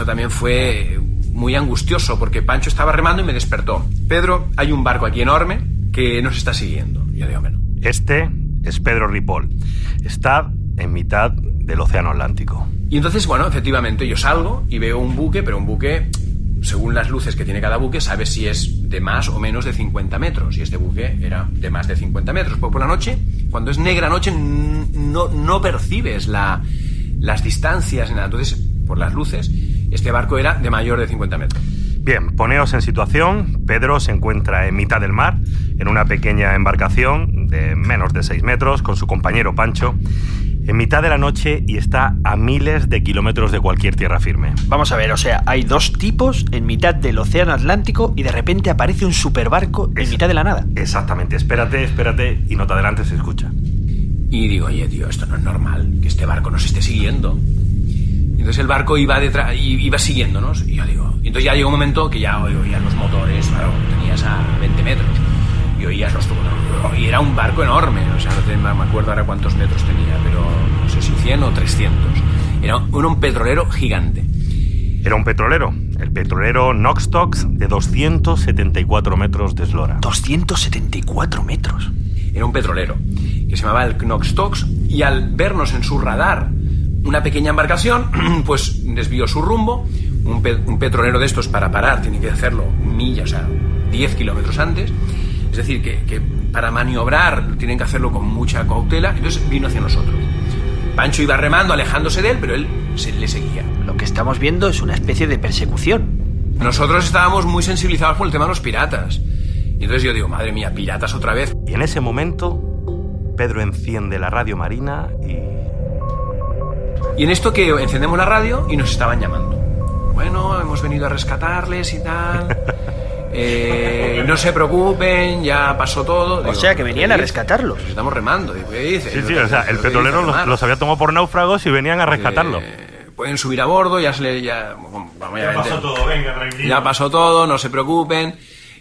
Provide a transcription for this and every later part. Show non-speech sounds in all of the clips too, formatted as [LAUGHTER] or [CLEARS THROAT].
Eso también fue muy angustioso porque Pancho estaba remando y me despertó. Pedro, hay un barco aquí enorme que nos está siguiendo. Yo digo, bueno. Este es Pedro Ripoll. Está en mitad del Océano Atlántico. Y entonces, bueno, efectivamente yo salgo y veo un buque, pero un buque, según las luces que tiene cada buque, sabes si es de más o menos de 50 metros. Y este buque era de más de 50 metros. Pues por la noche, cuando es negra noche, no, no percibes la, las distancias ni nada. Entonces, por las luces, este barco era de mayor de 50 metros. Bien, poneos en situación. Pedro se encuentra en mitad del mar, en una pequeña embarcación de menos de 6 metros, con su compañero Pancho, en mitad de la noche y está a miles de kilómetros de cualquier tierra firme. Vamos a ver, o sea, hay dos tipos en mitad del Océano Atlántico y de repente aparece un superbarco en mitad de la nada. Exactamente, espérate, espérate y no te adelantes, se escucha. Y digo, oye, tío, esto no es normal, que este barco nos esté siguiendo. Y entonces el barco iba detrás, iba siguiéndonos. Y yo digo, y entonces ya llegó un momento que ya oías los motores, claro, tenías a 20 metros. Y oías los tubos. Y era un barco enorme, o sea, no te- me acuerdo ahora cuántos metros tenía, pero no sé si 100 o 300. Era un, era un petrolero gigante. Era un petrolero, el petrolero Noxtox de 274 metros de eslora. 274 metros. Era un petrolero que se llamaba el Knoxtox y al vernos en su radar una pequeña embarcación, [CLEARS THROAT] pues desvió su rumbo. Un, pe- un petrolero de estos para parar tiene que hacerlo millas, o sea, 10 kilómetros antes. Es decir, que, que para maniobrar tienen que hacerlo con mucha cautela. Entonces vino hacia nosotros. Pancho iba remando, alejándose de él, pero él se, le seguía. Lo que estamos viendo es una especie de persecución. Nosotros estábamos muy sensibilizados por el tema de los piratas. Y entonces yo digo, madre mía, piratas otra vez. Y en ese momento, Pedro enciende la radio marina y... Y en esto que encendemos la radio y nos estaban llamando. Bueno, hemos venido a rescatarles y tal. [LAUGHS] Eh, no se preocupen, ya pasó todo. O sea, que venían a rescatarlos. Pues estamos remando. Digo, ¿qué dices? Sí, sí, o sea, el petrolero los, los había tomado por náufragos y venían a rescatarlo. Eh, pueden subir a bordo, ya se le... Ya, vamos, obviamente, todo, venga, tranquilo. ya pasó todo, no se preocupen.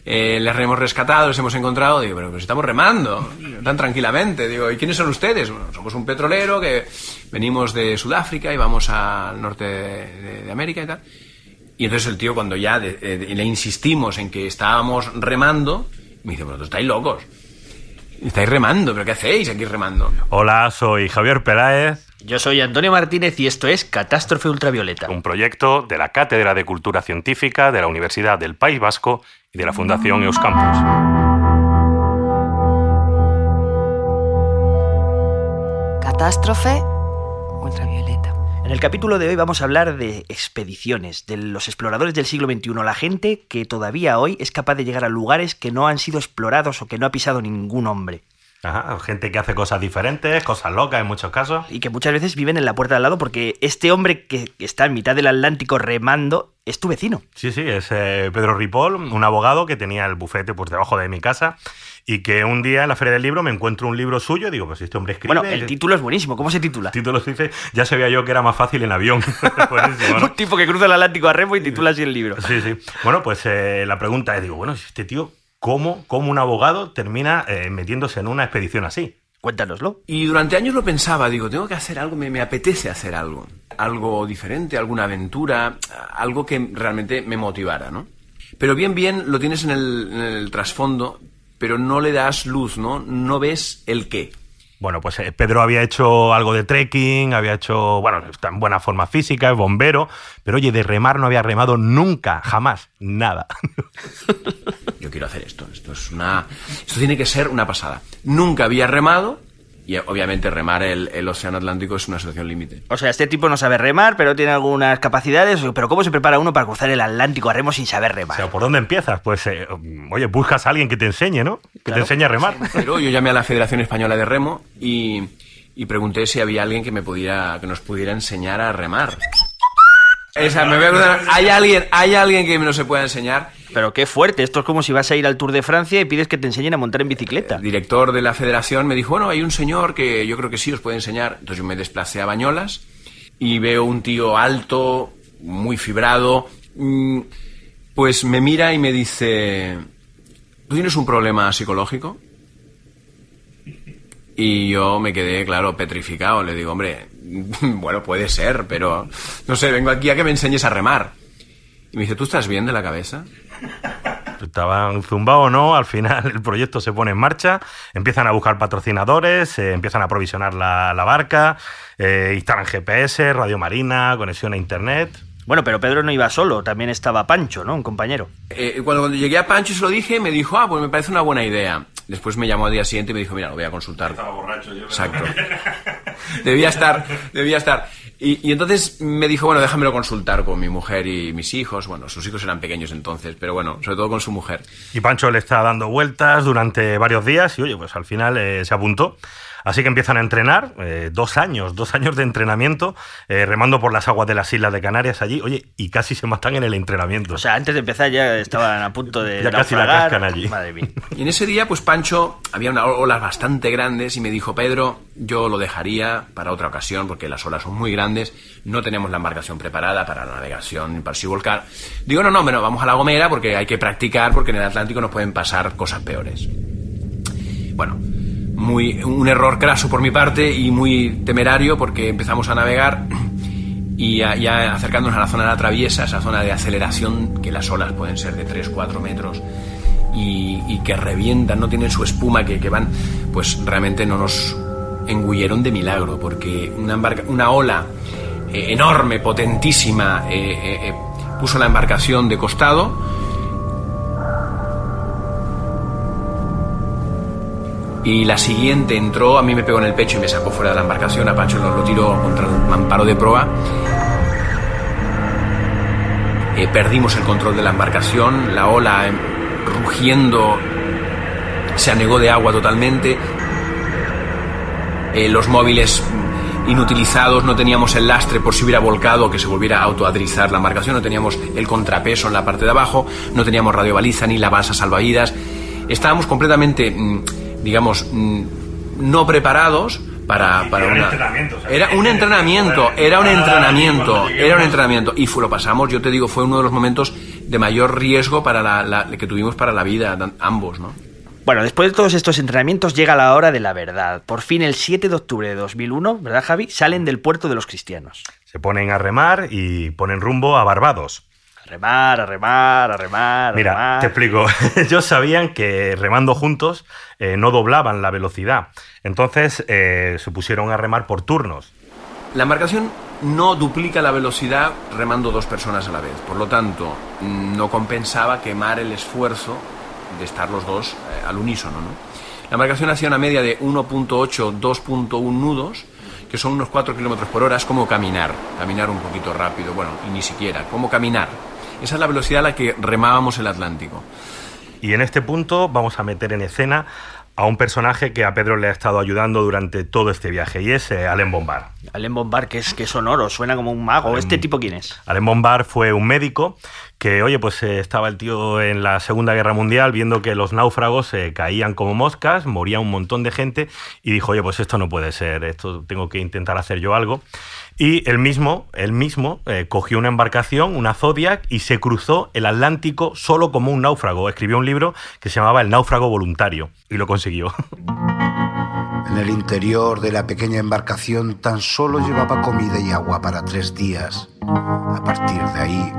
Eh, les hemos rescatado, les hemos encontrado. Digo, pero pues estamos remando tan tranquilamente. Digo, ¿y quiénes son ustedes? Bueno, somos un petrolero que venimos de Sudáfrica y vamos al norte de, América y tal. Y entonces el tío, cuando ya eh, le insistimos en que estábamos remando, me dice, bueno, estáis locos. Estáis remando, pero ¿qué hacéis aquí remando? Hola, soy Javier Peláez, Yo soy Antonio Martínez y esto es Catástrofe Ultravioleta. un proyecto de la Cátedra de Cultura Científica de la Universidad del País Vasco y de la Fundación Euskampus. Catástrofe ultravioleta. En el capítulo de hoy vamos a hablar de expediciones, de los exploradores del siglo XXI, la gente que todavía hoy es capaz de llegar a lugares que no han sido explorados o que no ha pisado ningún hombre. Ajá, gente que hace cosas diferentes, cosas locas en muchos casos. Y que muchas veces viven en la puerta de al lado porque este hombre que está en mitad del Atlántico remando es tu vecino. Sí, sí, es eh, Pedro Ripoll, un abogado que tenía el bufete pues debajo de mi casa y que un día en la Feria del Libro me encuentro un libro suyo y digo, pues este hombre escribe... Bueno, el título es buenísimo. ¿Cómo se titula? El título dice, ya sabía yo que era más fácil en avión. [LAUGHS] Un tipo que cruza el Atlántico a remo y titula así el libro. Sí, sí. Bueno, pues eh, la pregunta es, digo, bueno, si este tío, ¿cómo, cómo un abogado termina eh, metiéndose en una expedición así? Cuéntanoslo. Y durante años lo pensaba, digo, tengo que hacer algo, me, me apetece hacer algo. Algo diferente, alguna aventura, algo que realmente me motivara, ¿no? Pero bien, bien lo tienes en el, en el trasfondo, pero no le das luz, ¿no? No ves el qué. Bueno, pues eh, Pedro había hecho algo de trekking, había hecho, bueno, está en buena forma física, es bombero, pero oye, de remar no había remado nunca, jamás, nada. [LAUGHS] Yo quiero hacer esto, esto es una... Esto tiene que ser una pasada. Nunca había remado, y obviamente remar el, el océano Atlántico es una situación límite. O sea, este tipo no sabe remar, pero tiene algunas capacidades. Pero ¿cómo se prepara uno para cruzar el Atlántico a remo sin saber O remar? sea, ¿por dónde empiezas? Pues, eh, oye, buscas a alguien que te enseñe, ¿no? Que te Claro. enseñe a remar. Pero yo llamé a la Federación Española de Remo y, y pregunté si había alguien que me pudiera, que nos pudiera enseñar a remar. Esa, me voy a acordar, ¿hay alguien, hay alguien que no se pueda enseñar? Pero qué fuerte. Esto es como si vas a ir al Tour de Francia y pides que te enseñen a montar en bicicleta. El director de la federación me dijo, bueno, hay un señor que yo creo que sí os puede enseñar. Entonces yo me desplacé a Bañolas y veo un tío alto, muy fibrado, mm, pues me mira y me dice, ¿tú tienes un problema psicológico? Y yo me quedé, claro, petrificado. Le digo, hombre, [LAUGHS] bueno, puede ser, pero no sé, vengo aquí a que me enseñes a remar. Y me dice, ¿tú estás bien de la cabeza? Estaban zumbados o no, al final el proyecto se pone en marcha, empiezan a buscar patrocinadores, eh, empiezan a aprovisionar la, la barca, eh, instalan GPS, radio marina, conexión a internet. Bueno, pero Pedro no iba solo, también estaba Pancho, ¿no? Un compañero. Eh, cuando, cuando llegué a Pancho y se lo dije, me dijo, ah, pues me parece una buena idea. Después me llamó al día siguiente y me dijo, mira, lo voy a consultar. Estaba borracho yo. Exacto. [LAUGHS] [LAUGHS] debía estar, debía estar. Y, entonces me dijo, bueno, déjamelo consultar con mi mujer y mis hijos. Bueno, sus hijos eran pequeños entonces, pero bueno, sobre todo con su mujer. Y Pancho le está dando vueltas durante varios días y oye, pues al final eh, se apuntó. Así que empiezan a entrenar, eh, dos años, dos años de entrenamiento, eh, remando por las aguas de las Islas de Canarias allí, oye, y casi se matan en el entrenamiento. O sea, antes de empezar ya estaban a punto de [LAUGHS] Ya casi la cascan allí. Madre mía. [LAUGHS] Y en ese día, pues Pancho, había unas olas bastante grandes y me dijo, Pedro, yo lo dejaría para otra ocasión porque las olas son muy grandes, no tenemos la embarcación preparada para la navegación para volcar. Digo, no, no, bueno, vamos a La Gomera porque hay que practicar porque en el Atlántico nos pueden pasar cosas peores. Bueno, muy, un error craso por mi parte y muy temerario porque empezamos a navegar y ya, ya acercándonos a la zona de la traviesa, esa zona de aceleración que las olas pueden ser de 3-4 metros y, que revientan, no tienen su espuma, que, van, pues realmente no nos engulleron de milagro porque una, embarca- una ola eh, enorme, potentísima, eh, eh, puso la embarcación de costado y la siguiente entró, a mí me pegó en el pecho y me sacó fuera de la embarcación, a Pancho lo, tiró contra un mamparo de proa. Eh, perdimos el control de la embarcación, la ola em, rugiendo se anegó de agua totalmente, Eh, los móviles mm, inutilizados, no teníamos el lastre por si hubiera volcado que se volviera a autoadrizar la embarcación, no teníamos el contrapeso en la parte de abajo, no teníamos radiobaliza ni la balsa salvavidas, estábamos completamente, mm, digamos, mm, no preparados para, para era un una... entrenamiento, o sea, Era un entrenamiento, era un entrenamiento, era un entrenamiento. Y fue, lo pasamos, yo te digo, fue uno de los momentos de mayor riesgo para la, la- que tuvimos para la vida, ambos, ¿no? Bueno, después de todos estos entrenamientos llega la hora de la verdad. Por fin, el 7 de octubre de 2001, ¿verdad, Javi? Salen del puerto de los cristianos. Se ponen a remar y ponen rumbo a Barbados. A remar, a remar, a remar, a Mira, remar. te explico. [LAUGHS] Ellos sabían que remando juntos eh, no doblaban la velocidad. Entonces eh, se pusieron a remar por turnos. La embarcación no duplica la velocidad remando dos personas a la vez. Por lo tanto, no compensaba quemar el esfuerzo de estar los dos eh, al unísono. ¿no? La embarcación hacía una media de 1.8, 2.1 nudos, que son unos 4 kilómetros por hora. Es como caminar, caminar un poquito rápido, bueno, y ni siquiera, como caminar. Esa es la velocidad a la que remábamos el Atlántico. Y en este punto vamos a meter en escena a un personaje que a Pedro le ha estado ayudando durante todo este viaje y es eh, Alain Bombard. Alain Bombard, que es, que sonoro, suena como un mago. ¿Este tipo quién es? Alain Bombard fue un médico que, oye, pues eh, estaba el tío en la Segunda Guerra Mundial viendo que los náufragos eh, caían como moscas, moría un montón de gente y dijo, oye, pues esto no puede ser, esto tengo que intentar hacer yo algo. Y él mismo, él mismo eh, cogió una embarcación, una Zodiac, y se cruzó el Atlántico solo como un náufrago. Escribió un libro que se llamaba El náufrago voluntario y lo consiguió. [LAUGHS] En el interior de la pequeña embarcación tan solo llevaba comida y agua para tres días. A partir de ahí,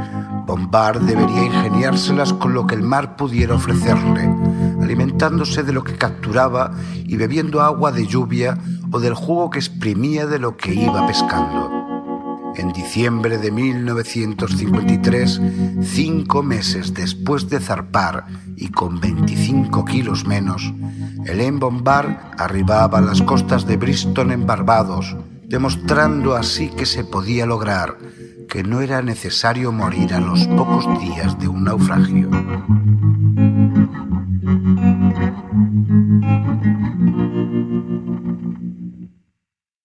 Bombard debería ingeniárselas con lo que el mar pudiera ofrecerle, alimentándose de lo que capturaba y bebiendo agua de lluvia o del jugo que exprimía de lo que iba pescando. En diciembre de 1953, cinco meses después de zarpar y con 25 kilos menos, Hélène Bombard arribaba a las costas de Bristol en Barbados, demostrando así que se podía lograr, que no era necesario morir a los pocos días de un naufragio.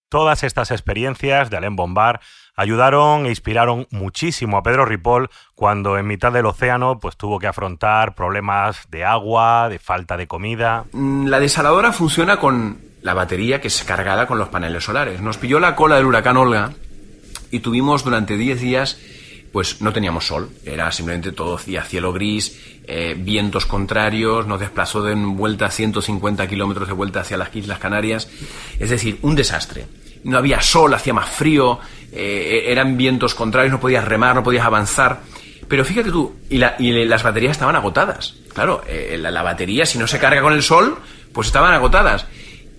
Todas estas experiencias de Alain Bombard ayudaron e inspiraron muchísimo a Pedro Ripoll cuando en mitad del océano pues tuvo que afrontar problemas de agua, de falta de comida. Mm, La desaladora funciona con la batería que es cargada con los paneles solares. Nos pilló la cola del huracán Olga y tuvimos durante 10 días, pues no teníamos sol, era simplemente todo día cielo gris, eh, vientos contrarios, nos desplazó de vuelta 150 kilómetros de vuelta hacia las Islas Canarias, es decir, un desastre. no había sol, hacía más frío, eh, eran vientos contrarios, no podías remar, no podías avanzar. Pero fíjate tú, y, la- y las baterías estaban agotadas. Claro, eh, la batería, si no se carga con el sol, pues estaban agotadas.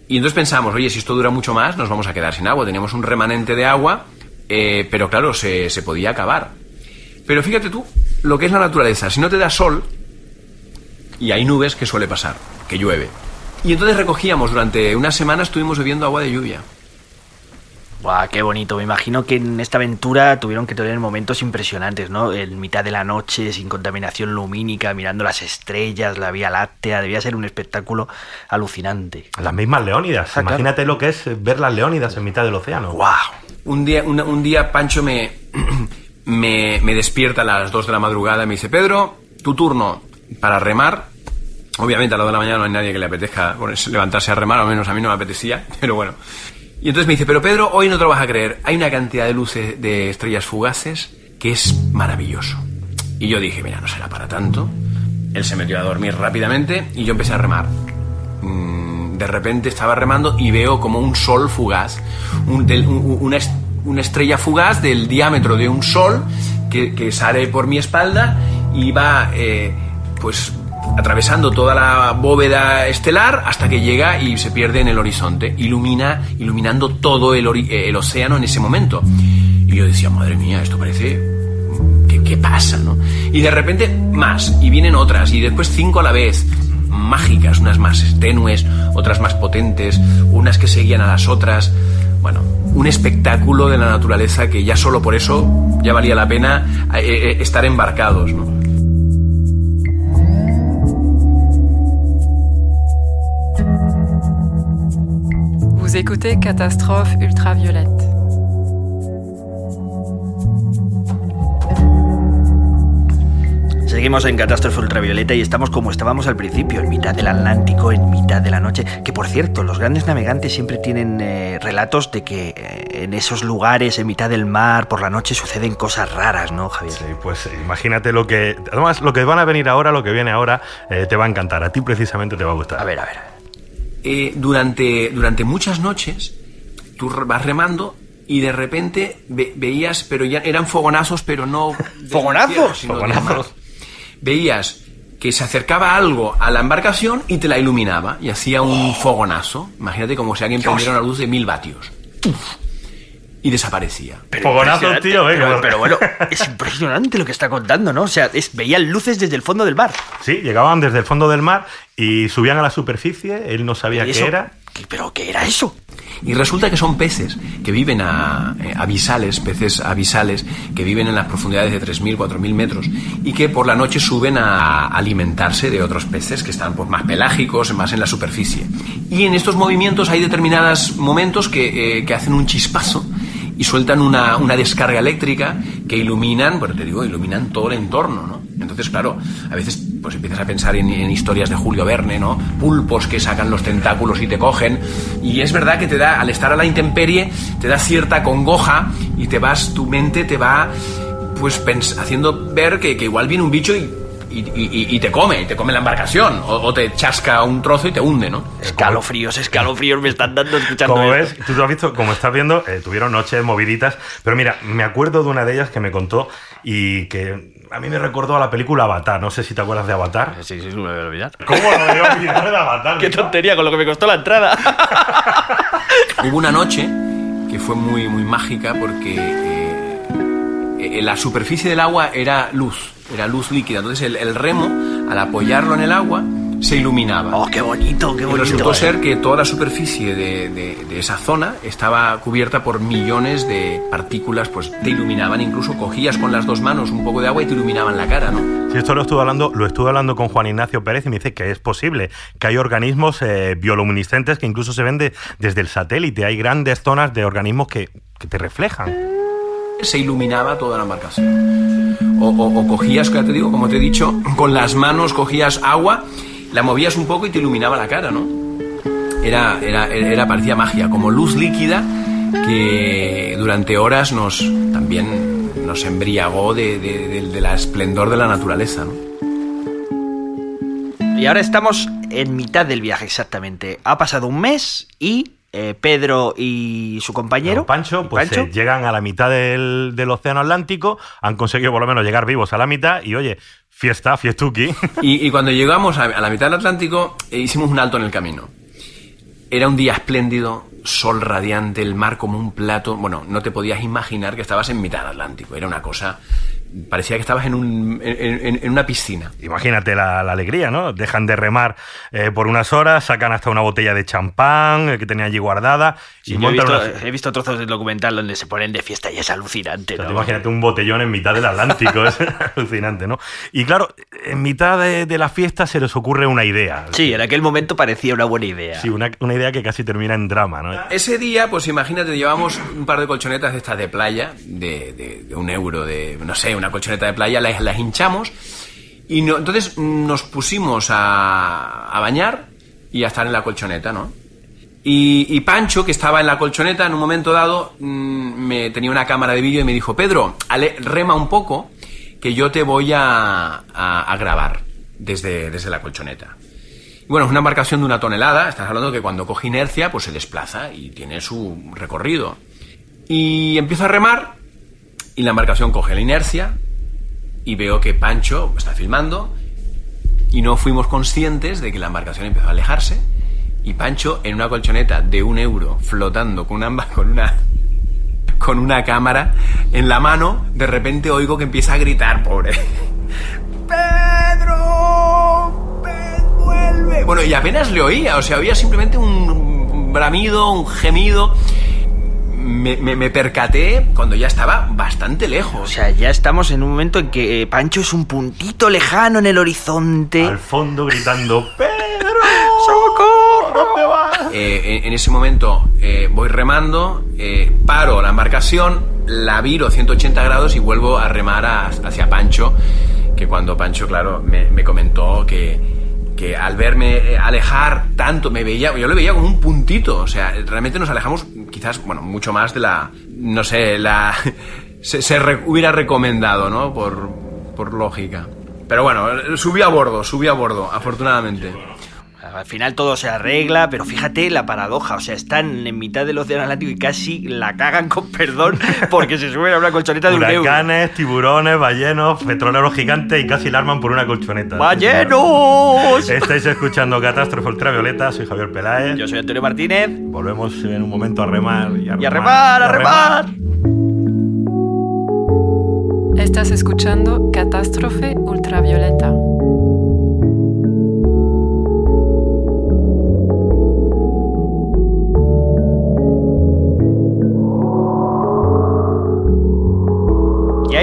Y entonces pensamos, oye, si esto dura mucho más, nos vamos a quedar sin agua. Teníamos un remanente de agua, eh, pero claro, se, se podía acabar. Pero fíjate tú, lo que es la naturaleza, si no te da sol, y hay nubes, ¿qué suele pasar? Que llueve. Y entonces recogíamos, durante una semana estuvimos bebiendo agua de lluvia. Guau, qué bonito. Me imagino que en esta aventura tuvieron que tener momentos impresionantes, ¿no? En mitad de la noche, sin contaminación lumínica, mirando las estrellas, la Vía Láctea. Debía ser un espectáculo alucinante. Las mismas leónidas. Ah, claro. Imagínate lo que es ver las leónidas en mitad del océano. ¡Wow! Un día, un día Pancho me, [CLEARS THROAT] me, me despierta a las 2 de la madrugada y me dice, Pedro, tu turno para remar. Obviamente a las 2 de la mañana no hay nadie que le apetezca levantarse a remar, al menos a mí no me apetecía, [LAUGHS] pero bueno. Y entonces me dice, pero Pedro, hoy no te lo vas a creer, hay una cantidad de luces de estrellas fugaces que es maravilloso. Y yo dije, mira, no será para tanto. Él se metió a dormir rápidamente y yo empecé a remar. Mm, de repente estaba remando y veo como un sol fugaz, un- una, una estrella fugaz del diámetro de un sol que, que sale por mi espalda y va eh, pues atravesando toda la bóveda estelar hasta que llega y se pierde en el horizonte, ilumina, iluminando todo el, eh, el océano en ese momento. Y yo decía, madre mía, esto parece ¿Qué, qué pasa, no? Y de repente más, y vienen otras, y después cinco a la vez, mágicas, unas más tenues, otras más potentes, unas que seguían a las otras. Bueno, un espectáculo de la naturaleza que ya solo por eso ya valía la pena eh, eh, estar embarcados. Vous écoutez Catastrophe ultraviolette. Seguimos en Catástrofe Ultravioleta y estamos como estábamos al principio, en mitad del Atlántico, en mitad de la noche. Que por cierto, los grandes navegantes siempre tienen eh, relatos de que eh, en esos lugares, en mitad del mar, por la noche suceden cosas raras, ¿no, Javier? Sí, pues imagínate lo que... Además, lo que van a venir ahora, lo que viene ahora, eh, te va a encantar. A ti precisamente te va a gustar. A ver, a ver. Eh, durante, durante muchas noches tú vas remando y de repente ve- veías, pero ya eran fogonazos, pero no... ¿Fogonazos? sino Fogonazos. Veías que se acercaba algo a la embarcación y te la iluminaba y hacía un fogonazo. Imagínate como si alguien prendiera una luz de mil vatios. Uf. Y desaparecía. Fogonazos, impresionante, tío, venga. Pero, pero bueno, es impresionante lo que está contando, ¿no? O sea, es- veían luces desde el fondo del mar. Sí, llegaban desde el fondo del mar y subían a la superficie. Él no sabía ¿Y qué era. ¿Qué- ¿Pero qué era eso? Y resulta que son peces que viven a, eh, abisales, peces abisales, que viven en las profundidades de 3.000, 4.000 metros y que por la noche suben a alimentarse de otros peces que están pues, más pelágicos, más en la superficie. Y en estos movimientos hay determinados momentos que, eh, que hacen un chispazo y sueltan una, una descarga eléctrica que iluminan, bueno, te digo, iluminan todo el entorno, ¿no? Entonces, claro, a veces pues empiezas a pensar en, historias de Julio Verne, ¿no? Pulpos que sacan los tentáculos y te cogen. Y es verdad que te da, al estar a la intemperie, te da cierta congoja y te vas, tu mente te va, pues haciendo ver que, que igual viene un bicho y, y, y- y te come, y te come la embarcación, o, o te chasca un trozo y te hunde, ¿no? Escalofríos, escalofríos me están dando escuchando Como ves, tú lo has visto, como estás viendo, eh, tuvieron noches moviditas. Pero mira, me acuerdo de una de ellas que me contó y que a mí me recordó a la película Avatar. No sé si te acuerdas de Avatar. Sí, sí, sí, me voy a olvidar. ¿Cómo lo iba a olvidar de Avatar? [LAUGHS] Qué tontería con lo que me costó la entrada. [LAUGHS] Hubo una noche que fue muy, muy mágica porque eh, eh, la superficie del agua era luz, era luz líquida. Entonces el, el remo, al apoyarlo en el agua, se iluminaba. Oh, qué bonito, qué y bonito. resultó ser que toda la superficie de, de- de esa zona estaba cubierta por millones de partículas, pues te iluminaban, incluso cogías con las dos manos un poco de agua y te iluminaban la cara, ¿no? Sí, esto lo estuve hablando, lo estuve hablando con Juan Ignacio Pérez y me dice que es posible, que hay organismos eh, bioluminiscentes que incluso se ven de- desde el satélite. Hay grandes zonas de organismos que, que te reflejan. Se iluminaba toda la embarcación. O, o- o cogías, ya te digo, como te he dicho, con las manos cogías agua, la movías un poco y te iluminaba la cara, ¿no? Era, era, era parecía magia, como luz líquida que durante horas nos también nos embriagó de, la esplendor de la naturaleza, ¿no? Y ahora estamos en mitad del viaje exactamente. Ha pasado un mes y eh, Pedro y su compañero. Don Pancho, ¿Y pues Pancho? eh, llegan a la mitad del, del Océano Atlántico, han conseguido por lo menos llegar vivos a la mitad y oye, fiesta, fiestuki. [LAUGHS] Y, y cuando llegamos a, a la mitad del Atlántico, eh, hicimos un alto en el camino. Era un día espléndido, sol radiante, el mar como un plato. Bueno, no te podías imaginar que estabas en mitad del Atlántico. Era una cosa. Parecía que estabas en, un- en- una piscina. Imagínate la, la alegría, ¿no? Dejan de remar eh, por unas horas, sacan hasta una botella de champán eh, que tenían allí guardada Sí, y yo he, visto, una... he visto trozos del documental donde se ponen de fiesta y es alucinante. O sea, ¿no? imagínate un botellón en mitad del Atlántico, [LAUGHS] es alucinante, ¿no? Y claro, en mitad de, de la fiesta se les ocurre una idea. Sí, en aquel momento parecía una buena idea. Sí, una, una idea que casi termina en drama, ¿no? Ese día, pues imagínate, llevamos un par de colchonetas de estas de playa, de, de- de un euro, de, no sé, una colchoneta de playa, las, hinchamos. Y entonces nos pusimos a, bañar y a estar en la colchoneta, ¿no? Y, Pancho, que estaba en la colchoneta, en un momento dado, mm, me tenía una cámara de vídeo y me dijo, Pedro, ale- rema un poco, que yo te voy a, grabar desde, desde la colchoneta. Bueno, es una embarcación de una tonelada, estás hablando que cuando coge inercia, pues se desplaza y tiene su recorrido. Y empiezo a remar y la embarcación coge la inercia y veo que Pancho está filmando y no fuimos conscientes de que la embarcación empezó a alejarse y Pancho en una colchoneta de un euro flotando con una, [LAUGHS] con una, con una cámara en la mano, de repente oigo que empieza a gritar, pobre. [LAUGHS] ¡Pedro! ¡Ped, vuelve! Bueno, y apenas le oía, o sea, oía simplemente un bramido, un gemido. Me, me- me percaté cuando ya estaba bastante lejos. O sea, ya estamos en un momento en que eh, Pancho es un puntito lejano en el horizonte. Al fondo gritando, [LAUGHS] ¡Pedro! ¡Socorro! ¿Dónde vas? Eh, en, en ese momento eh, voy remando, eh, paro la embarcación, la viro 180 grados y vuelvo a remar a- hacia Pancho, que cuando Pancho, claro, me, me comentó que, que al verme alejar tanto, me veía, yo lo veía como un puntito, o sea, realmente nos alejamos quizás, bueno, mucho más de la, no sé, la... [LAUGHS] se, se re- hubiera recomendado, ¿no? Por, por lógica. Pero bueno, subí a bordo, subí a bordo, afortunadamente. Al final todo se arregla, pero fíjate la paradoja. O sea, están en mitad del océano Atlántico y casi la cagan con perdón porque se suben a una colchoneta de un euro. Huracanes, tiburones, ballenos, petroleros gigantes y casi la arman por una colchoneta. ¡Ballenos! Estáis escuchando Catástrofe Ultravioleta, soy Javier Peláez. Yo soy Antonio Martínez. Volvemos en un momento a remar y a Y a remar, a remar. Estás escuchando Catástrofe Ultravioleta.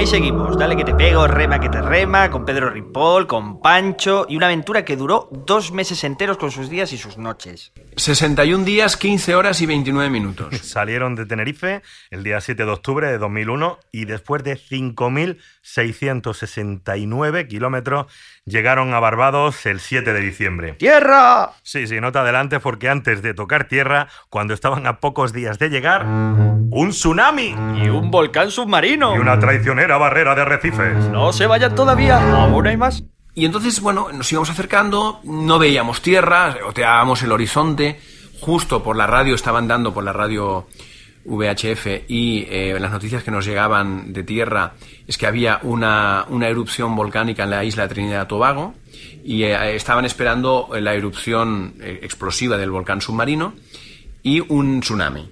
Ahí seguimos. Dale que te pego, rema que te rema, con Pedro Ripoll, con Pancho y una aventura que duró dos meses enteros con sus días y sus noches. 61 días, 15 horas y 29 minutos. [LAUGHS] Salieron de Tenerife el día 7 de octubre de 2001 y después de 5.669 kilómetros llegaron a Barbados el 7 de diciembre. ¡Tierra! Sí, sí, nota adelante porque antes de tocar tierra, cuando estaban a pocos días de llegar, un tsunami Y un volcán submarino. y una traicionera barrera de arrecifes. No se vayan todavía, aún hay más. Y entonces, bueno, nos íbamos acercando, no veíamos tierra, oteábamos el horizonte, justo por la radio, estaban dando por la radio VHF y eh, las noticias que nos llegaban de tierra es que había una, una erupción volcánica en la isla de Trinidad y Tobago y eh, estaban esperando la erupción eh, explosiva del volcán submarino y un tsunami.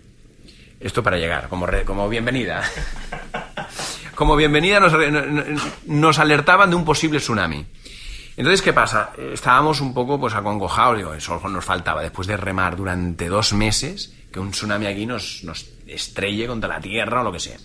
Esto para llegar, como, re- como bienvenida. [LAUGHS] Como bienvenida nos, alertaban de un posible tsunami. Entonces, ¿qué pasa? Estábamos un poco pues acongojados, digo, eso nos faltaba después de remar durante dos meses, que un tsunami aquí nos, nos estrelle contra la tierra o lo que sea.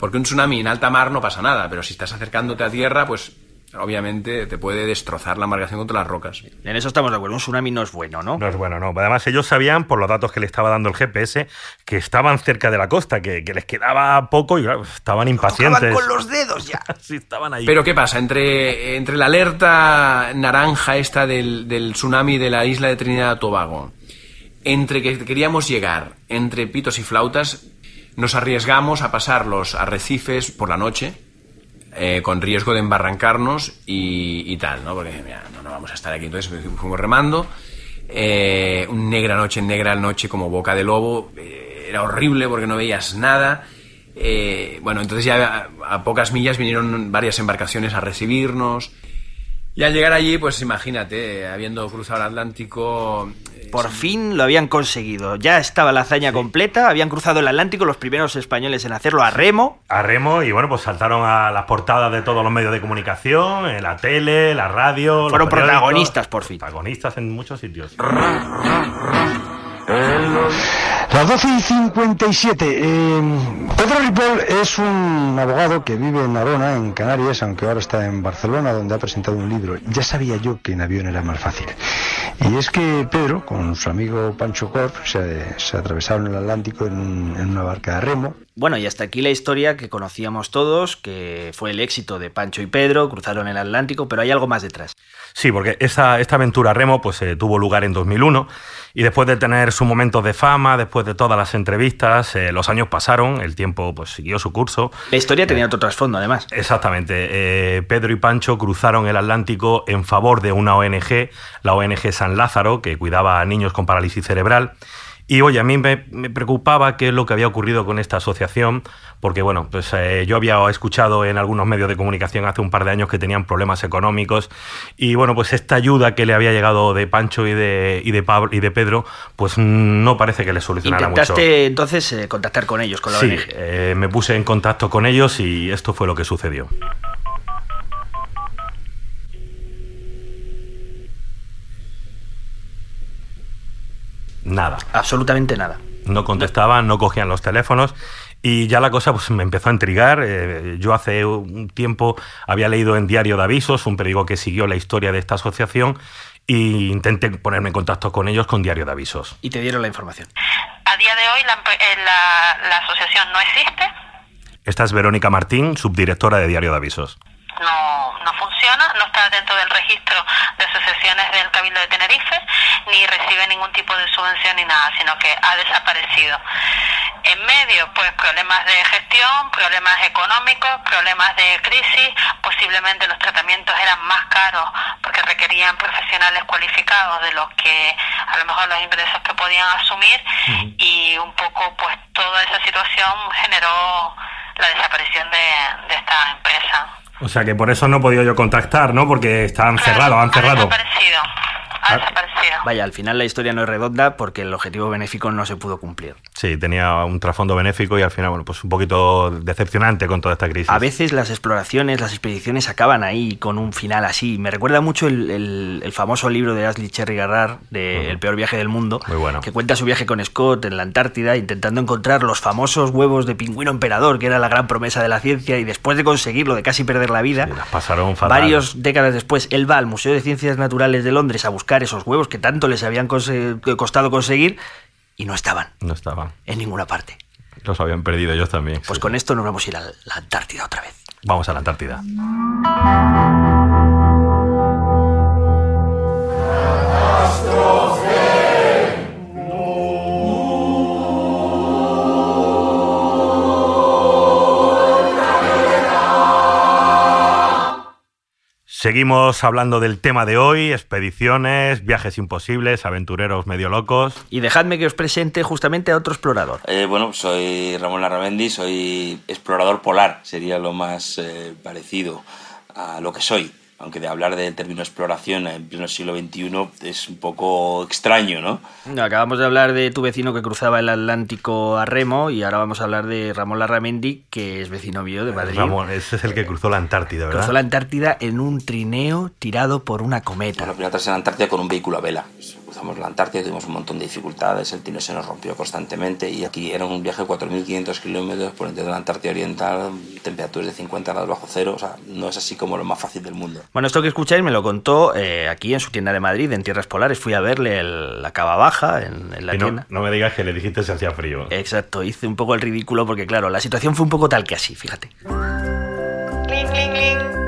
Porque un tsunami en alta mar no pasa nada, pero si estás acercándote a tierra, pues obviamente te puede destrozar la embarcación contra las rocas. En eso estamos de acuerdo, un tsunami no es bueno, ¿no? No es bueno, no. Además, ellos sabían, por los datos que le estaba dando el GPS, que estaban cerca de la costa, que, que les quedaba poco y claro, estaban impacientes. Tocaban con los dedos ya. [LAUGHS] Sí, estaban ahí. Pero ¿qué pasa? Entre, entre la alerta naranja esta del, del tsunami de la isla de Trinidad y Tobago, entre que queríamos llegar, entre pitos y flautas, nos arriesgamos a pasar los arrecifes por la noche, eh, con riesgo de embarrancarnos y, y tal, ¿no? Porque mira, no, no vamos a estar aquí. Entonces fuimos remando eh, un negra noche, negra noche como boca de lobo, eh, era horrible porque no veías nada. Eh, bueno, entonces ya a pocas millas vinieron varias embarcaciones a recibirnos. Y al llegar allí, pues imagínate, habiendo cruzado el Atlántico, eh, Por fin lo habían conseguido. Ya estaba la hazaña completa. Habían cruzado el Atlántico los primeros españoles en hacerlo a remo. A remo y bueno, pues saltaron a las portadas de todos los medios de comunicación, en la tele, la radio. los Fueron protagonistas, por fin. Protagonistas en muchos sitios. Las 12 y 57. Eh, Pedro Ripoll es un abogado que vive en Arona, en Canarias, aunque ahora está en Barcelona, donde ha presentado un libro. Ya sabía yo que en avión era más fácil. Y es que Pedro, con su amigo Pancho Corp, se, atravesaron el Atlántico en, en una barca de remo. Bueno, y hasta aquí la historia que conocíamos todos, que fue el éxito de Pancho y Pedro, cruzaron el Atlántico, pero hay algo más detrás. Sí, porque esta aventura remo pues, eh, tuvo lugar en 2001 y después de tener sus momentos de fama, después de todas las entrevistas, eh, los años pasaron, el tiempo pues, siguió su curso. La historia tenía otro trasfondo, además. Exactamente. eh, Pedro y Pancho cruzaron el Atlántico en favor de una ONG, la ONG San Lázaro, que cuidaba a niños con parálisis cerebral. Y oye, a mí me, me preocupaba qué es lo que había ocurrido con esta asociación, porque bueno, pues eh, yo había escuchado en algunos medios de comunicación hace un par de años que tenían problemas económicos y bueno, pues esta ayuda que le había llegado de Pancho y de, y de, Pablo, y de Pedro, pues no parece que les solucionara mucho. Intentaste entonces eh, contactar con ellos, con la Sí, ONG. eh, me puse en contacto con ellos y esto fue lo que sucedió. Nada. Absolutamente nada. No contestaban, no cogían los teléfonos y ya la cosa pues, me empezó a intrigar. Eh, yo hace un tiempo había leído en Diario de Avisos, un periódico que siguió la historia de esta asociación, e intenté ponerme en contacto con ellos con Diario de Avisos. Y te dieron la información. A día de hoy la, eh, la- la asociación no existe, Esta es Verónica Martín, subdirectora de Diario de Avisos. No, no funciona, no está dentro del registro de asociaciones del Cabildo de Tenerife, ni recibe ningún tipo de subvención ni nada, sino que ha desaparecido. En medio, pues problemas de gestión, problemas económicos, problemas de crisis, posiblemente los tratamientos eran más caros porque requerían profesionales cualificados de los que a lo mejor los ingresos que podían asumir y un poco pues toda esa situación generó la desaparición de, de esta empresa. O sea que por eso no he podido yo contactar, ¿no? Porque estaban Claro, cerrados, han Ha cerrado. Ha desaparecido. Vaya, al final la historia no es redonda porque el objetivo benéfico no se pudo cumplir. Sí, tenía un trasfondo benéfico y al final, bueno, pues un poquito decepcionante con toda esta crisis. A veces las exploraciones, las expediciones acaban ahí con un final así. Me recuerda mucho el, el- el famoso libro de Ashley Cherry Garrard de El peor viaje del mundo, Muy bueno. que cuenta su viaje con Scott en la Antártida intentando encontrar los famosos huevos de pingüino emperador, que era la gran promesa de la ciencia, y después de conseguirlo, de casi perder la vida, Sí, las pasaron fatal. varios décadas después, él va al Museo de Ciencias Naturales de Londres a buscar esos huevos que tanto les habían conse- costado conseguir y no estaban No estaban. en ninguna parte. Los habían perdido ellos también. Pues sí. con esto nos vamos a ir a la Antártida otra vez. Vamos a la Antártida. Seguimos hablando del tema de hoy, expediciones, viajes imposibles, aventureros medio locos. Y dejadme que os presente justamente a otro explorador. Eh, bueno, soy Ramón Larramendi, soy explorador polar, sería lo más eh, parecido a lo que soy. Aunque de hablar del término exploración en pleno siglo XXI es un poco extraño, ¿no? Acabamos de hablar de tu vecino que cruzaba el Atlántico a remo y ahora vamos a hablar de Ramón Larramendi, que es vecino mío de Madrid. Ramón, ese es el que cruzó la Antártida, ¿verdad? Cruzó la Antártida en un trineo tirado por una cometa. Bueno, primero en la Antártida con un vehículo a vela. Cruzamos la Antártida, tuvimos un montón de dificultades, el tino se nos rompió constantemente y aquí era un viaje de 4.500 kilómetros por dentro de la Antártida Oriental, temperaturas de 50 grados bajo cero, o sea, no es así como lo más fácil del mundo. Bueno, esto que escucháis me lo contó eh, aquí en su tienda de Madrid, en Tierras Polares. Fui a verle el- la cava baja en, en la Y no, tienda. no me digas que le dijiste si hacía frío. Exacto, hice un poco el ridículo porque, claro, la situación fue un poco tal que así, fíjate.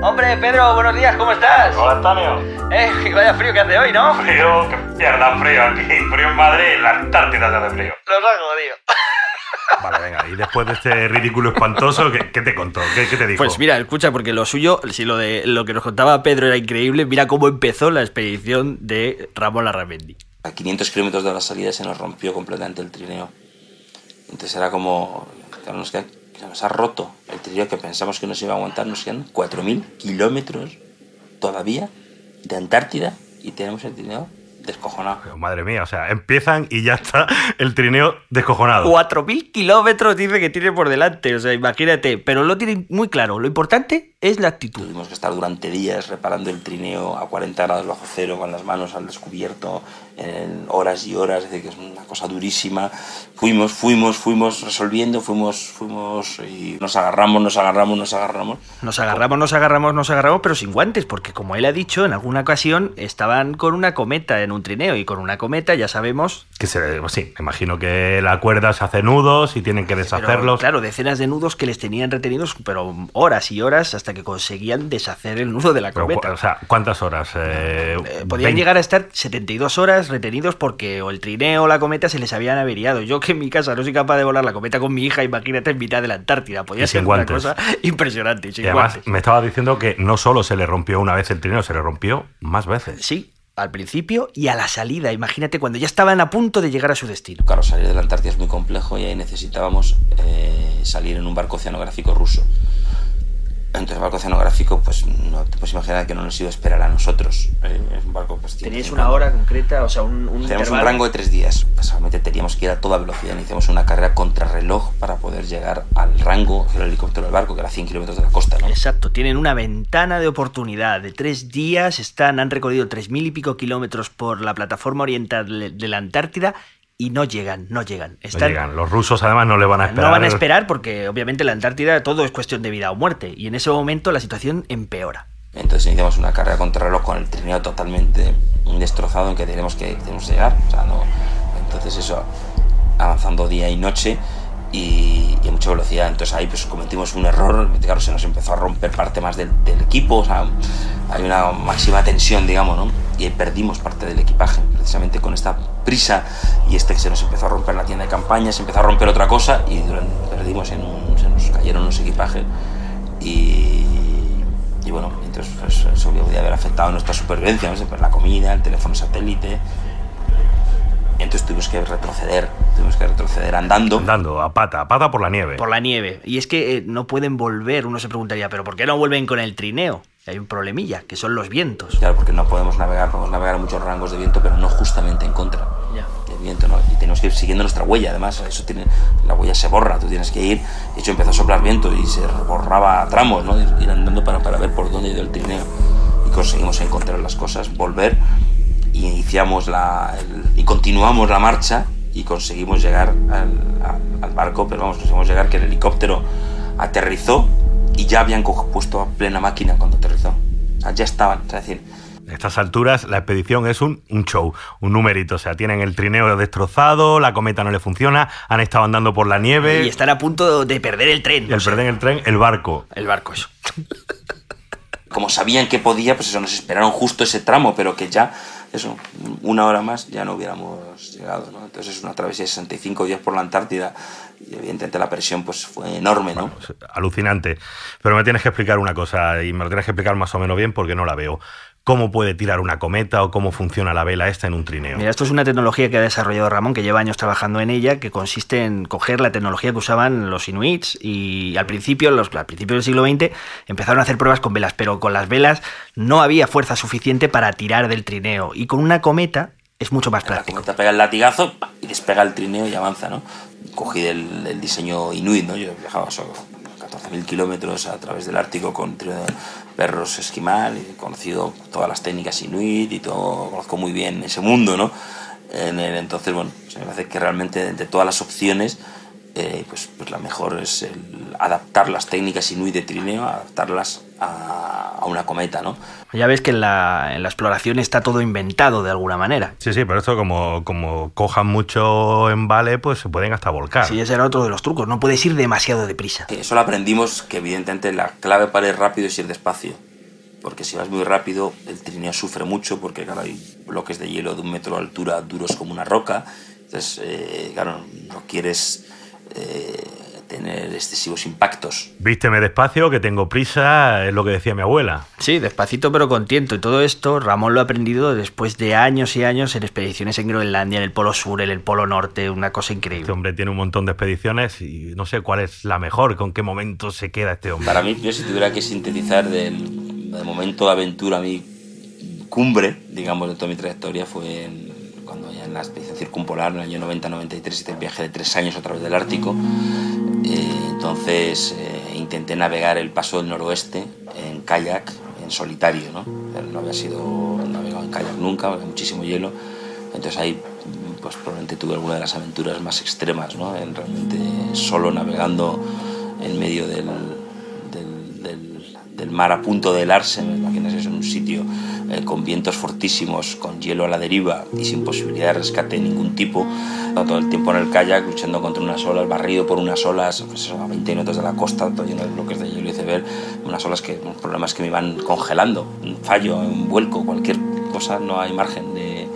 Hombre, Pedro, buenos días, ¿cómo estás? Hola Antonio. Eh, [LAUGHS] vaya frío que hace hoy, ¿no? Frío, que pierda frío aquí. Frío en Madrid, en la Antártida se hace frío. Los hago, tío. [LAUGHS] Vale, venga. Y después de este ridículo espantoso, ¿qué, qué te contó? ¿Qué, qué te dijo? Pues mira, escucha, porque lo suyo, si lo de lo que nos contaba Pedro era increíble, mira cómo empezó la expedición de Ramón Larramendi. A 500 kilómetros de la salida se nos rompió completamente el trineo. Entonces era como, claro, nos, queda- nos ha roto el trineo que pensamos que nos iba a aguantar, nos quedan 4.000 kilómetros todavía de Antártida y tenemos el trineo descojonado. Pero, madre mía, o sea, empiezan y ya está el trineo descojonado. 4.000 kilómetros dice que tiene por delante, o sea, imagínate, pero lo tiene muy claro. Lo importante es la actitud. Tuvimos que estar durante días reparando el trineo a 40 grados bajo cero con las manos al descubierto en horas y horas, es decir, que es una cosa durísima. Fuimos, fuimos, fuimos resolviendo, fuimos, fuimos y nos agarramos, nos agarramos, nos agarramos. Nos agarramos, nos agarramos, nos agarramos, pero sin guantes, porque como él ha dicho, en alguna ocasión estaban con una cometa en un trineo y con una cometa ya sabemos... Que se, sí, me imagino que la cuerda se hace nudos y tienen que pero, deshacerlos. claro, decenas de nudos que les tenían retenidos, pero horas y horas hasta que conseguían deshacer el nudo de la cometa. o sea, ¿cuántas horas? Eh, Eh, podían 20. llegar a estar 72 horas retenidos porque o el trineo o la cometa se les habían averiado. Yo que en mi casa no soy capaz de volar la cometa con mi hija, imagínate en mitad de la Antártida. Podía ser una cosa impresionante. y sin Y además guantes. me estaba diciendo que no solo se le rompió una vez el trineo, se le rompió más veces. Sí, al principio y a la salida. Imagínate cuando ya estaban a punto de llegar a su destino. Claro, salir de la Antártida es muy complejo y ahí necesitábamos eh, salir en un barco oceanográfico ruso. Entonces el barco oceanográfico, pues no te puedes imaginar que no nos iba a esperar a nosotros. Eh, es un barco, pues, tiene Teníais 50. una hora concreta, o sea, un, un Tenemos un rango de tres días. Básicamente teníamos que ir a toda velocidad. Iniciamos una carrera contrarreloj para poder llegar al rango del helicóptero del barco, que era 100 kilómetros de la costa. ¿no? Exacto, tienen una ventana de oportunidad de tres días, están, han recorrido tres mil y pico kilómetros por la plataforma oriental de la Antártida y no llegan, no llegan. No Están, llegan. Los rusos además no le van a esperar. no van a esperar porque obviamente la Antártida todo es cuestión de vida o muerte y en ese momento la situación empeora. Entonces iniciamos una carrera contrarreloj con el trineo totalmente destrozado en que tenemos que, tenemos que llegar. O sea, no, entonces eso, avanzando día y noche y, y a mucha velocidad. Entonces ahí pues cometimos un error, claro, se nos empezó a romper parte más del, del equipo, o sea, hay una máxima tensión, digamos, ¿no? Y ahí perdimos parte del equipaje, precisamente con esta prisa y este que se nos empezó a romper la tienda de campaña, se empezó a romper otra cosa y durante- perdimos en un, se nos cayeron los equipajes y, y bueno, entonces pues, eso podía haber afectado nuestra supervivencia, no pues, la comida, el teléfono satélite. Entonces tuvimos que retroceder, tuvimos que retroceder andando. Andando, a pata, a pata por la nieve. Por la nieve. Y es que eh, no pueden volver, uno se preguntaría, pero ¿por qué no vuelven con el trineo? Hay un problemilla, que son los vientos. Claro, porque no podemos navegar, podemos navegar a muchos rangos de viento, pero no justamente en contra Ya. del viento, ¿no? Y tenemos que ir siguiendo nuestra huella, además, eso tiene, la huella se borra, tú tienes que ir, de hecho empezó a soplar viento y se borraba a tramos, ¿no? Ir, ir andando para, para ver por dónde ha ido el trineo. Y conseguimos encontrar las cosas, volver, y iniciamos la, el- y continuamos la marcha y conseguimos llegar al, al- al barco, pero vamos, conseguimos llegar que el helicóptero aterrizó y ya habían puesto a plena máquina cuando aterrizó. O sea, ya estaban, es decir, A estas alturas la expedición es un, un show, un numerito. O sea, tienen el trineo destrozado, la cometa no le funciona, han estado andando por la nieve. Y están a punto de perder el tren. y al sea, perder el tren, el barco. el barco, eso. [LAUGHS] como sabían que podía, pues eso, nos esperaron justo ese tramo, pero que ya, eso, una hora más ya no hubiéramos llegado, ¿no? Entonces es una travesía de 65 días por la Antártida y evidentemente la presión pues fue enorme, ¿no? Alucinante. Pero me tienes que explicar una cosa y me lo tienes que explicar más o menos bien porque no la veo. ¿Cómo puede tirar una cometa o cómo funciona la vela esta en un trineo? Mira, esto es una tecnología que ha desarrollado Ramón, que lleva años trabajando en ella, que consiste en coger la tecnología que usaban los inuits y al principio, los, al principio del siglo XX, empezaron a hacer pruebas con velas, pero con las velas no había fuerza suficiente para tirar del trineo y con una cometa es mucho más La práctico. cometa pega el latigazo y despega el trineo y avanza, ¿no? Cogí el, el diseño inuit, ¿no? Yo viajaba sobre 14.000 kilómetros a través del Ártico con perros esquimal he conocido todas las técnicas inuit y todo, conozco muy bien ese mundo, ¿no? En el- entonces, bueno, se me parece que realmente de todas las opciones, eh, pues, pues la mejor es el adaptar las técnicas inuit de trineo, adaptarlas a, a una cometa, ¿no? Ya ves que en la, en la exploración está todo inventado de alguna manera. Sí, sí, pero esto como, como cojan mucho en vale, pues se pueden hasta volcar. Sí, ese era otro de los trucos, no puedes ir demasiado deprisa. Eso lo aprendimos que evidentemente la clave para ir rápido es ir despacio. Porque si vas muy rápido, el trineo sufre mucho porque claro, hay bloques de hielo de un metro de altura duros como una roca. Entonces, eh, claro, no quieres eh, tener excesivos impactos. Vísteme despacio, que tengo prisa, es lo que decía mi abuela. Sí, despacito pero con tiento. Y todo esto Ramón lo ha aprendido después de años y años en expediciones en Groenlandia, en el Polo Sur, en el Polo Norte, una cosa increíble. Este hombre tiene un montón de expediciones y no sé cuál es la mejor, con qué momento se queda este hombre. Para mí, yo si tuviera que sintetizar del, del momento de aventura, mi cumbre, digamos, de toda mi trayectoria fue en- cuando ya en la expedición circumpolar, en el año 90-93, hice el viaje de tres años a través del Ártico. Eh, entonces eh, intenté navegar el paso del noroeste en kayak, en solitario, ¿no? No había sido navegado en kayak nunca, había muchísimo hielo. Entonces ahí pues probablemente tuve alguna de las aventuras más extremas, ¿no? En realmente solo navegando en medio del, del, del- del mar a punto de helarse, me imaginas eso en un sitio eh, con vientos fortísimos, con hielo a la deriva y sin posibilidad de rescate de ningún tipo, todo el tiempo en el kayak luchando contra unas olas, barrido por unas olas pues a 20 minutos de la costa, todo lleno de bloques de hielo y iceberg, unas olas que, problemas que me iban congelando, un fallo, un vuelco, cualquier cosa, no hay margen de,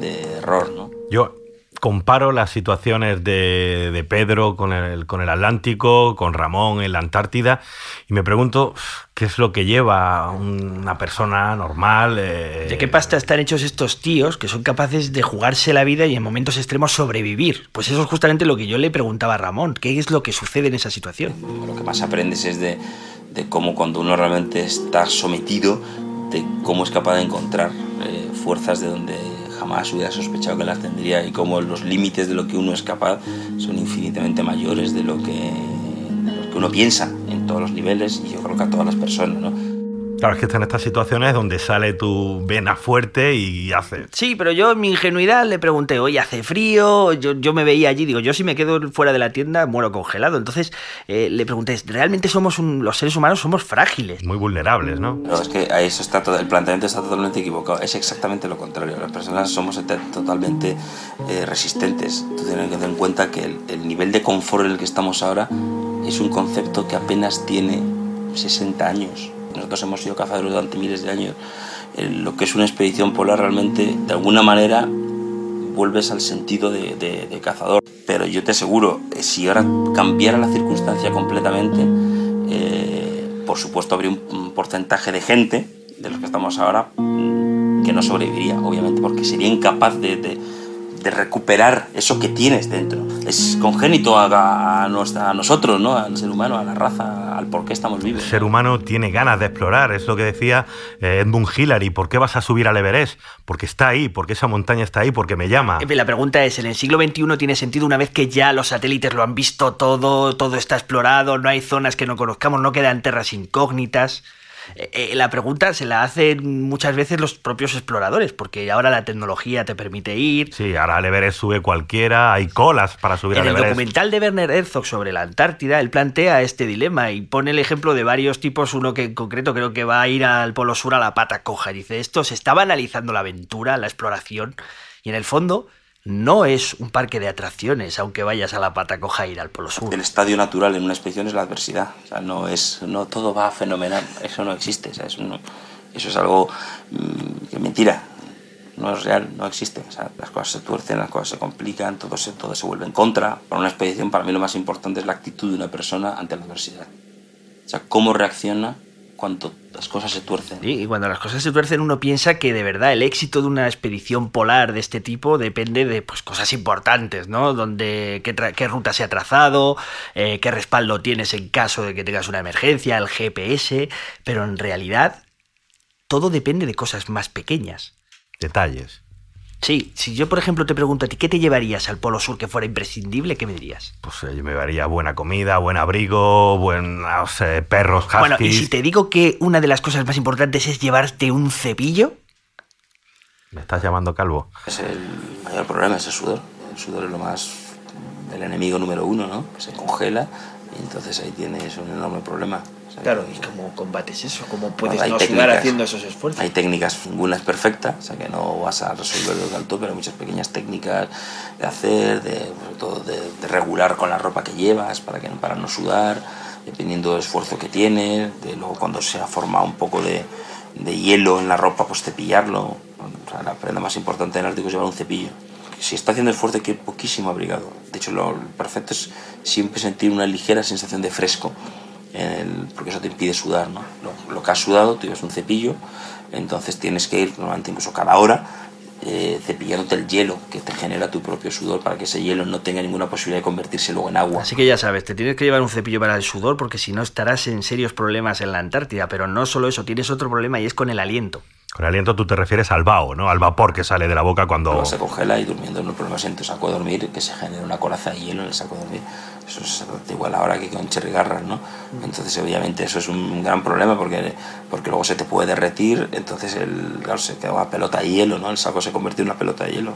de error, ¿no? Yo comparo las situaciones de, de Pedro con el, con el Atlántico, con Ramón en la Antártida, y me pregunto qué es lo que lleva a una persona normal. eh, ¿De qué pasta están hechos estos tíos que son capaces de jugarse la vida y en momentos extremos sobrevivir? Pues eso es justamente lo que yo le preguntaba a Ramón. ¿Qué es lo que sucede en esa situación? Lo que más aprendes es de, de cómo cuando uno realmente está sometido, de cómo es capaz de encontrar eh, fuerzas de donde jamás hubiera sospechado que las tendría y cómo los límites de lo que uno es capaz son infinitamente mayores de lo que, de lo que uno piensa en todos los niveles y yo creo que a todas las personas, ¿no? Claro, es que están estas situaciones donde sale tu vena fuerte y hace... Sí, pero yo en mi ingenuidad le pregunté, oye, hace frío, yo, yo me veía allí, digo, yo si me quedo fuera de la tienda muero congelado. Entonces eh, le pregunté, ¿realmente somos un- los seres humanos somos frágiles? Muy vulnerables, ¿no? Pero es que a eso está todo- el planteamiento está totalmente equivocado. Es exactamente lo contrario. Las personas somos totalmente eh, resistentes. Tú tienes que tener en cuenta que el, el nivel de confort en el que estamos ahora es un concepto que apenas tiene 60 años. Nosotros hemos sido cazadores durante miles de años. El- lo que es una expedición polar realmente, de alguna manera, vuelves al sentido de, de- de cazador. Pero yo te aseguro, eh, si ahora cambiara la circunstancia completamente, eh, por supuesto habría un, un porcentaje de gente, de los que estamos ahora, mm, que no sobreviviría, obviamente, porque sería incapaz de, de- de recuperar eso que tienes dentro. Es congénito a, a nuestra- a nosotros, ¿no? al ser humano, a la raza, al por qué estamos vivos. El ser humano tiene ganas de explorar, es lo que decía eh, Edmund Hillary. ¿Por qué vas a subir al Everest? Porque está ahí, porque esa montaña está ahí, porque me llama. Eh, La pregunta es, ¿en el siglo XXI tiene sentido una vez que ya los satélites lo han visto todo, todo está explorado, no hay zonas que no conozcamos, no quedan tierras incógnitas? Eh, eh, la pregunta se la hacen muchas veces los propios exploradores, porque ahora la tecnología te permite ir. Sí, ahora al Everest sube cualquiera, hay colas para subir En al el Everest. documental de Werner Herzog sobre la Antártida, él plantea este dilema y pone el ejemplo de varios tipos, uno que en concreto creo que va a ir al Polo Sur a la pata coja. Dice, esto se estaba analizando la aventura, la exploración, y en el fondo no es un parque de atracciones, aunque vayas a la pata coja a ir al Polo Sur. El estadio natural en una expedición es la adversidad. O sea, no es, no todo va fenomenal. Eso no existe. eso, es algo mm, que mentira. No es real, no existe. O sea, las cosas se tuercen, las cosas se complican, todo se, todo se vuelve en contra. Para una expedición, para mí lo más importante es la actitud de una persona ante la adversidad. O sea, cómo reacciona cuando las cosas se tuercen. Sí, y cuando las cosas se tuercen uno piensa que de verdad el éxito de una expedición polar de este tipo depende de pues, cosas importantes, ¿no? Donde qué, tra- qué ruta se ha trazado, eh, qué respaldo tienes en caso de que tengas una emergencia, el GPS, pero en realidad todo depende de cosas más pequeñas. Detalles. Sí, si yo por ejemplo te pregunto a ti, ¿qué te llevarías al Polo Sur que fuera imprescindible? ¿Qué me dirías? Pues eh, yo me daría buena comida, buen abrigo, buenos eh, perros, huskies. Bueno, y si te digo que una de las cosas más importantes es llevarte un cepillo, Me estás llamando calvo. Es el mayor problema, es el sudor. El sudor es lo más. el enemigo número uno, ¿no? Se congela y entonces ahí tienes un enorme problema. Claro, ¿y cómo combates eso? ¿Cómo puedes no sudar técnicas. haciendo esos esfuerzos? Hay técnicas, ninguna es perfecta, o sea que no vas a resolverlo del todo, pero hay muchas pequeñas técnicas de hacer, de, sobre todo de, de regular con la ropa que llevas para, que, para no sudar, dependiendo del esfuerzo que tienes, de luego cuando se ha formado un poco de, de hielo en la ropa, pues cepillarlo. O sea, la prenda más importante del Ártico es llevar un cepillo. si está haciendo esfuerzo que poquísimo abrigado. De hecho, lo perfecto es siempre sentir una ligera sensación de fresco, porque eso te impide sudar. ¿no? Lo, que has sudado, tú llevas un cepillo, entonces tienes que ir normalmente incluso cada hora eh, cepillándote el hielo que te genera tu propio sudor para que ese hielo no tenga ninguna posibilidad de convertirse luego en agua. Así que ya sabes, te tienes que llevar un cepillo para el sudor porque si no estarás en serios problemas en la Antártida. Pero no solo eso, tienes otro problema y es con el aliento. Con aliento tú te refieres al vaho, ¿no? Al vapor que sale de la boca cuando... se congela y durmiendo no hay problema en tu saco de dormir que se genera una coraza de hielo en el saco de dormir. Eso es igual ahora que con Cherry Garras, ¿no? Entonces obviamente eso es un gran problema porque, porque luego se te puede derretir, entonces el, claro, se queda una pelota de hielo, ¿no? El saco se convierte en una pelota de hielo.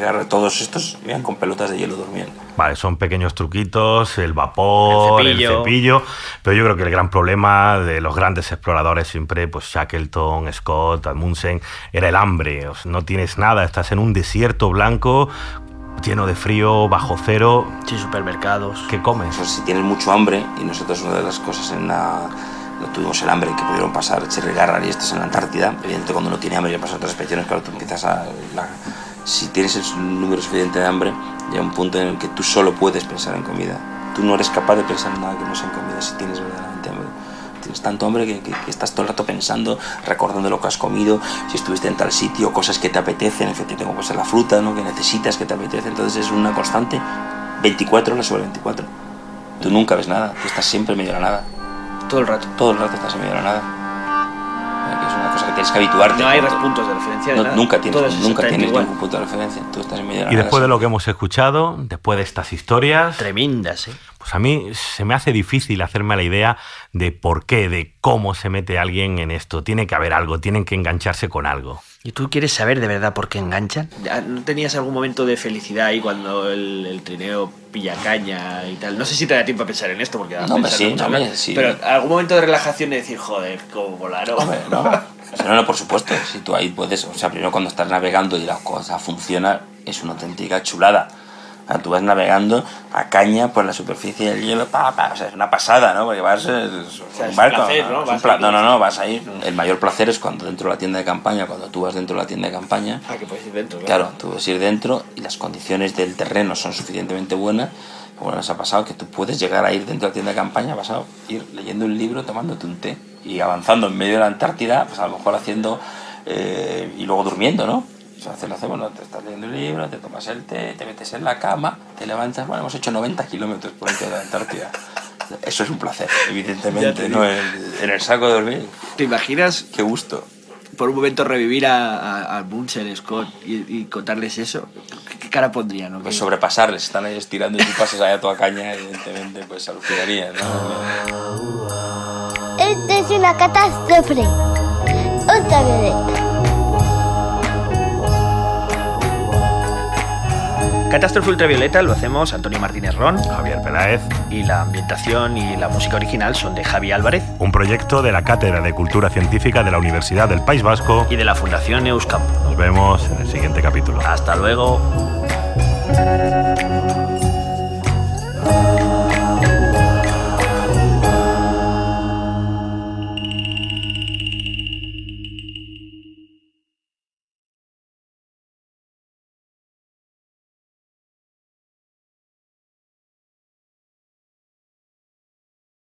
Garras, todos estos vivían con pelotas de hielo durmiendo. Vale, son pequeños truquitos, el vapor, el cepillo. pero yo creo que el gran problema de los grandes exploradores siempre, pues Shackleton, Scott, Amundsen, era el hambre. no tienes nada, estás en un desierto blanco lleno de frío, bajo cero. Sin supermercados. ¿Qué comes? Pues si tienes mucho hambre, y nosotros una de las cosas en la... No tuvimos el hambre que pudieron pasar Cherry Garrar y estos en la Antártida. Evidentemente, cuando uno tiene hambre y pasa otras expediciones, claro, tú empiezas a si tienes el número suficiente de hambre, llega un punto en el que tú solo puedes pensar en comida. Tú no eres capaz de pensar en nada que no sea en comida si tienes verdaderamente hambre. Tienes tanto hambre que, estás todo el rato pensando, recordando lo que has comido, si estuviste en tal sitio, cosas que te apetecen, efectivamente como puede ser la fruta, ¿no? que necesitas, que te apetece. Entonces es una constante 24 horas sobre 24. Tú nunca ves nada, tú estás siempre en medio de la nada. Todo el rato. Todo el rato estás en medio de la nada que tienes que habituarte. No hay puntos de referencia. Nunca tienes, nunca tienes ningún punto de referencia. Tú estás en medio de Y después de lo que hemos escuchado, después de estas historias. Tremendas, ¿eh? Pues a mí se me hace difícil hacerme la idea de por qué, de cómo se mete alguien en esto. Tiene que haber algo, tienen que engancharse con algo. ¿Y tú quieres saber de verdad por qué enganchan? ¿No tenías algún momento de felicidad ahí cuando el, trineo pilla caña y tal? No sé si te da tiempo a pensar en esto, porque no, me sí, no, sí. Pero algún momento de relajación de decir, joder, cómo volaron. no. [LAUGHS] no, no, por supuesto. Si tú ahí puedes, o sea, primero cuando estás navegando y la cosa funciona, es una auténtica chulada tú vas navegando a caña por la superficie del hielo, pa, pa, o sea, es una pasada, ¿no? Porque vas un barco. ¿no? ¿no? no, vas a ir. El mayor placer es cuando dentro de la tienda de campaña, cuando tú vas dentro de la tienda de campaña. Ah, que puedes ir dentro, claro. Claro, tú puedes ir dentro y las condiciones del terreno son suficientemente buenas. Bueno, nos ha pasado que tú puedes llegar a ir dentro de la tienda de campaña, vas a ir leyendo un libro, tomándote un té y avanzando en medio de la Antártida, pues a lo mejor haciendo eh, y luego durmiendo, ¿no? Hacer lo hacemos, ¿no? te estás leyendo un libro, te tomas el té, te metes en la cama, te levantas, bueno, hemos hecho 90 kilómetros por dentro de la Antártida. Eso es un placer, evidentemente, ¿no? En, el saco de dormir. ¿Te imaginas? Qué gusto. Por un momento revivir a, a, Bunsen, Scott, y, contarles eso. ¿Qué, cara pondría, no? Pues sobrepasarles, están ahí estirando y tú pasas ahí a toda caña, evidentemente, pues alucinaría, ¿no? Esta es una catástrofe. Ultravioleta. Catástrofe Ultravioleta lo hacemos Antonio Martínez Ron, Javier Peláez. Y la ambientación y la música original son de Javi Álvarez. Un proyecto de la Cátedra de Cultura Científica de la Universidad del País Vasco. Y de la Fundación Euskam. Nos vemos en el siguiente capítulo. Hasta luego.